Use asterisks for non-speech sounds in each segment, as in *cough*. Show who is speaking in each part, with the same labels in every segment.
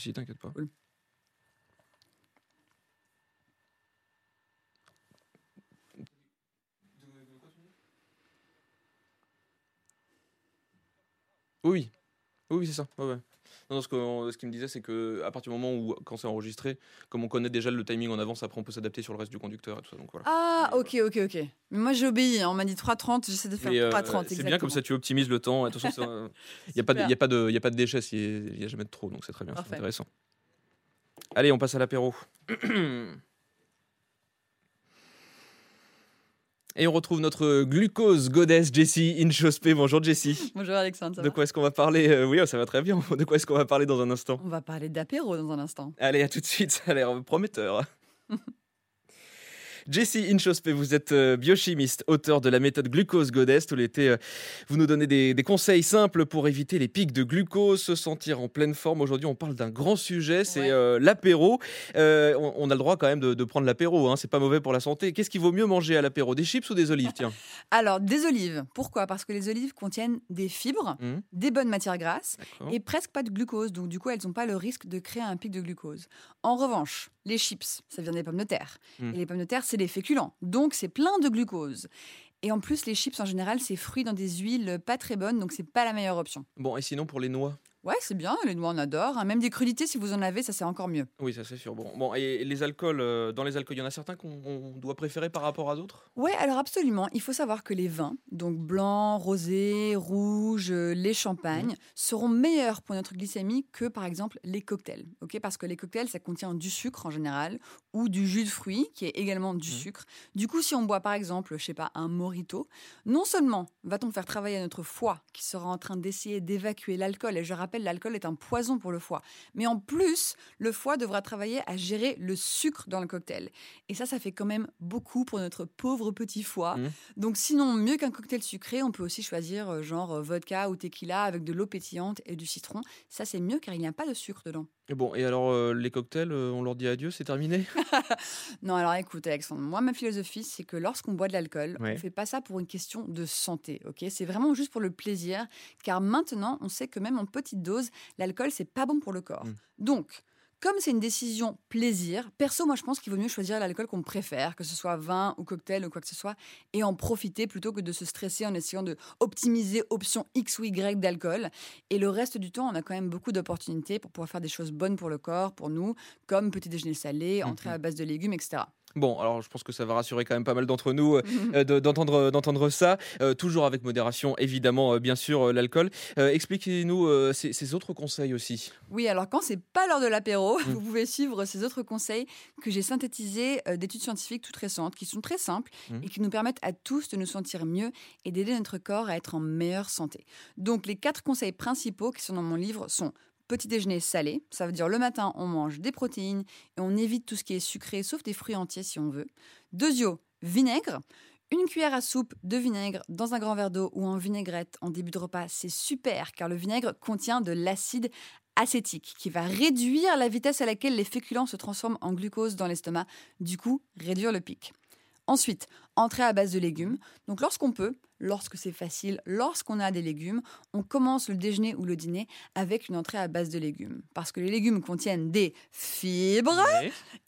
Speaker 1: Si, t'inquiète pas.
Speaker 2: Cool.
Speaker 1: Oui, oui, oui, c'est ça. Ouais, ouais. Non, non, ce, que- ce qu'il me disait, c'est que à partir du moment où, quand c'est enregistré, comme on connaît déjà le timing en avance, après on peut s'adapter sur le reste du conducteur et tout ça. Donc voilà.
Speaker 2: Ah, ok, ok, ok. Mais moi, j'ai obéi. hein. On m'a dit 3,30. J'essaie de faire
Speaker 1: Mais, euh,
Speaker 2: 3,30.
Speaker 1: c'est bien comme ça, tu optimises le temps. Attention, il *laughs* n'y a, pas de- y a, pas de- y a pas de déchets, il n'y a jamais de trop, donc c'est très bien, c'est intéressant. Allez, on passe à l'apéro. *clears throat* Et on retrouve notre glucose goddess Jessie Inchospé. Bonjour Jessie.
Speaker 2: Bonjour Alexandre. ça
Speaker 1: De quoi est-ce qu'on va parler Euh, Oui, ça va très bien. *laughs* De quoi est-ce qu'on va parler dans un instant
Speaker 2: On va parler d'apéro dans un instant.
Speaker 1: Allez, à tout de suite, ça a l'air prometteur. *laughs* Jessie Inchospé, vous êtes euh, biochimiste, auteur de la méthode glucose goddess. Tout l'été, euh, vous nous donnez des, des conseils simples pour éviter les pics de glucose, se sentir en pleine forme. Aujourd'hui, on parle d'un grand sujet, c'est
Speaker 2: Ouais.
Speaker 1: euh, l'apéro. Euh, on, on a le droit quand même de, de prendre l'apéro, hein, c'est pas mauvais pour la santé. Qu'est-ce qu'il vaut mieux manger à l'apéro? Des chips ou des olives Tiens? *laughs*
Speaker 2: Alors, des olives. Pourquoi? Parce que les olives contiennent des fibres,
Speaker 1: Mhm.
Speaker 2: des bonnes matières grasses et presque pas de glucose. Donc, du coup, elles n'ont pas le risque de créer un pic de glucose. En revanche, les chips, ça vient des pommes de terre.
Speaker 1: Mhm.
Speaker 2: Et les pommes de terre, c'est des féculents. Donc, c'est plein de glucose. Et en plus, les chips, en général, c'est fruits dans des huiles pas très bonnes. Donc, c'est pas la meilleure option.
Speaker 1: Bon, et sinon pour les noix?
Speaker 2: Ouais, c'est bien. Les noix, on adore. hein. Même des crudités, si vous en avez, ça, c'est encore mieux.
Speaker 1: Oui, ça c'est sûr. Bon, bon, et les alcools, euh, dans les alcools, il y en a certains qu'on on doit préférer par rapport à d'autres?
Speaker 2: Ouais, alors absolument. Il faut savoir que les vins, donc blanc, rosé, rouge, euh, les champagnes, seront meilleurs pour notre glycémie que par exemple les cocktails. Ok, parce que les cocktails, ça contient du sucre en général ou du jus de fruits qui est également du
Speaker 1: Mhm.
Speaker 2: sucre. Du coup, si on boit par exemple, je sais pas, un mojito, non seulement va-t-on faire travailler notre foie qui sera en train d'essayer d'évacuer l'alcool, et je rappelle, l'alcool est un poison pour le foie, mais en plus, le foie devra travailler à gérer le sucre dans le cocktail. Et ça, ça fait quand même beaucoup pour notre pauvre petit foie.
Speaker 1: Mhm.
Speaker 2: Donc sinon, mieux qu'un cocktail sucré, on peut aussi choisir euh, genre euh, vodka ou tequila avec de l'eau pétillante et du citron. Ça, c'est mieux car il n'y a pas de sucre dedans.
Speaker 1: Et bon, et alors euh, les cocktails, euh, on leur dit adieu, c'est terminé? *laughs*
Speaker 2: Non, alors écoute, Alexandre, moi, ma philosophie, c'est que lorsqu'on boit de l'alcool,
Speaker 1: Ouais.
Speaker 2: on ne fait pas ça pour une question de santé, ok? C'est vraiment juste pour le plaisir, car maintenant, on sait que même en petite dose, l'alcool, c'est pas bon pour le corps.
Speaker 1: Mm.
Speaker 2: Donc, comme c'est une décision plaisir, perso, moi, je pense qu'il vaut mieux choisir l'alcool qu'on préfère, que ce soit vin ou cocktail ou quoi que ce soit, et en profiter plutôt que de se stresser en essayant de optimiser option X ou Y d'alcool. Et le reste du temps, on a quand même beaucoup d'opportunités pour pouvoir faire des choses bonnes pour le corps, pour nous, comme petit déjeuner salé, entrée
Speaker 1: Mhm.
Speaker 2: à base de légumes, etc.
Speaker 1: Bon, alors je pense que ça va rassurer quand même pas mal d'entre nous euh, *laughs* euh, de- d'entendre d'entendre ça. Euh, toujours avec modération, évidemment, euh, bien sûr, euh, l'alcool. Euh, Expliquez-nous euh, ces, ces autres conseils aussi.
Speaker 2: Oui, alors quand c'est pas l'heure de l'apéro,
Speaker 1: Mm.
Speaker 2: vous pouvez suivre ces autres conseils que j'ai synthétisés euh, d'études scientifiques toutes récentes, qui sont très simples
Speaker 1: Mm.
Speaker 2: et qui nous permettent à tous de nous sentir mieux et d'aider notre corps à être en meilleure santé. Donc les quatre conseils principaux qui sont dans mon livre sont petit déjeuner salé, ça veut dire le matin on mange des protéines et on évite tout ce qui est sucré sauf des fruits entiers si on veut. Deuxio, vinaigre. Une cuillère à soupe de vinaigre dans un grand verre d'eau ou en vinaigrette en début de repas, c'est super car le vinaigre contient de l'acide acétique qui va réduire la vitesse à laquelle les féculents se transforment en glucose dans l'estomac, du coup réduire le pic. Ensuite, entrée à base de légumes. Donc lorsqu'on peut, lorsque c'est facile, lorsqu'on a des légumes, on commence le déjeuner ou le dîner avec une entrée à base de légumes. Parce que les légumes contiennent des fibres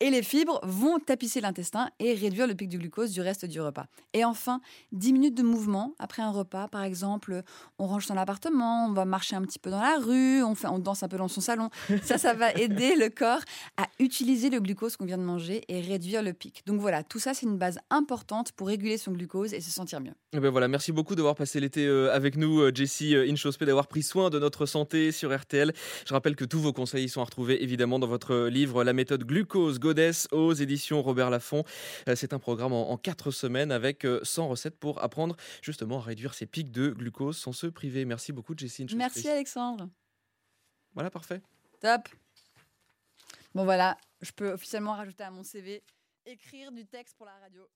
Speaker 2: et les fibres vont tapisser l'intestin et réduire le pic du glucose du reste du repas. Et enfin, 10 minutes de mouvement après un repas, par exemple, on range son appartement, on va marcher un petit peu dans la rue, on, fait, on danse un peu dans son salon. Ça, ça va *laughs* aider le corps à utiliser le glucose qu'on vient de manger et réduire le pic. Donc voilà, tout ça, c'est une base importante pour réguler son glucose et se sentir mieux.
Speaker 1: Eh ben voilà, merci beaucoup d'avoir passé l'été euh, avec nous, euh, Jessie euh, Inchospé, d'avoir pris soin de notre santé sur RTL. Je rappelle que tous vos conseils sont à retrouver évidemment dans votre livre La méthode glucose Goddess aux éditions Robert Laffont. C'est un programme en, en quatre semaines avec euh, 100 recettes pour apprendre justement à réduire ses pics de glucose sans se priver. Merci beaucoup, Jessie Inchospé.
Speaker 2: Merci Alexandre.
Speaker 1: Voilà, parfait.
Speaker 2: Top. Bon voilà, je peux officiellement rajouter à mon CV écrire du texte pour la radio.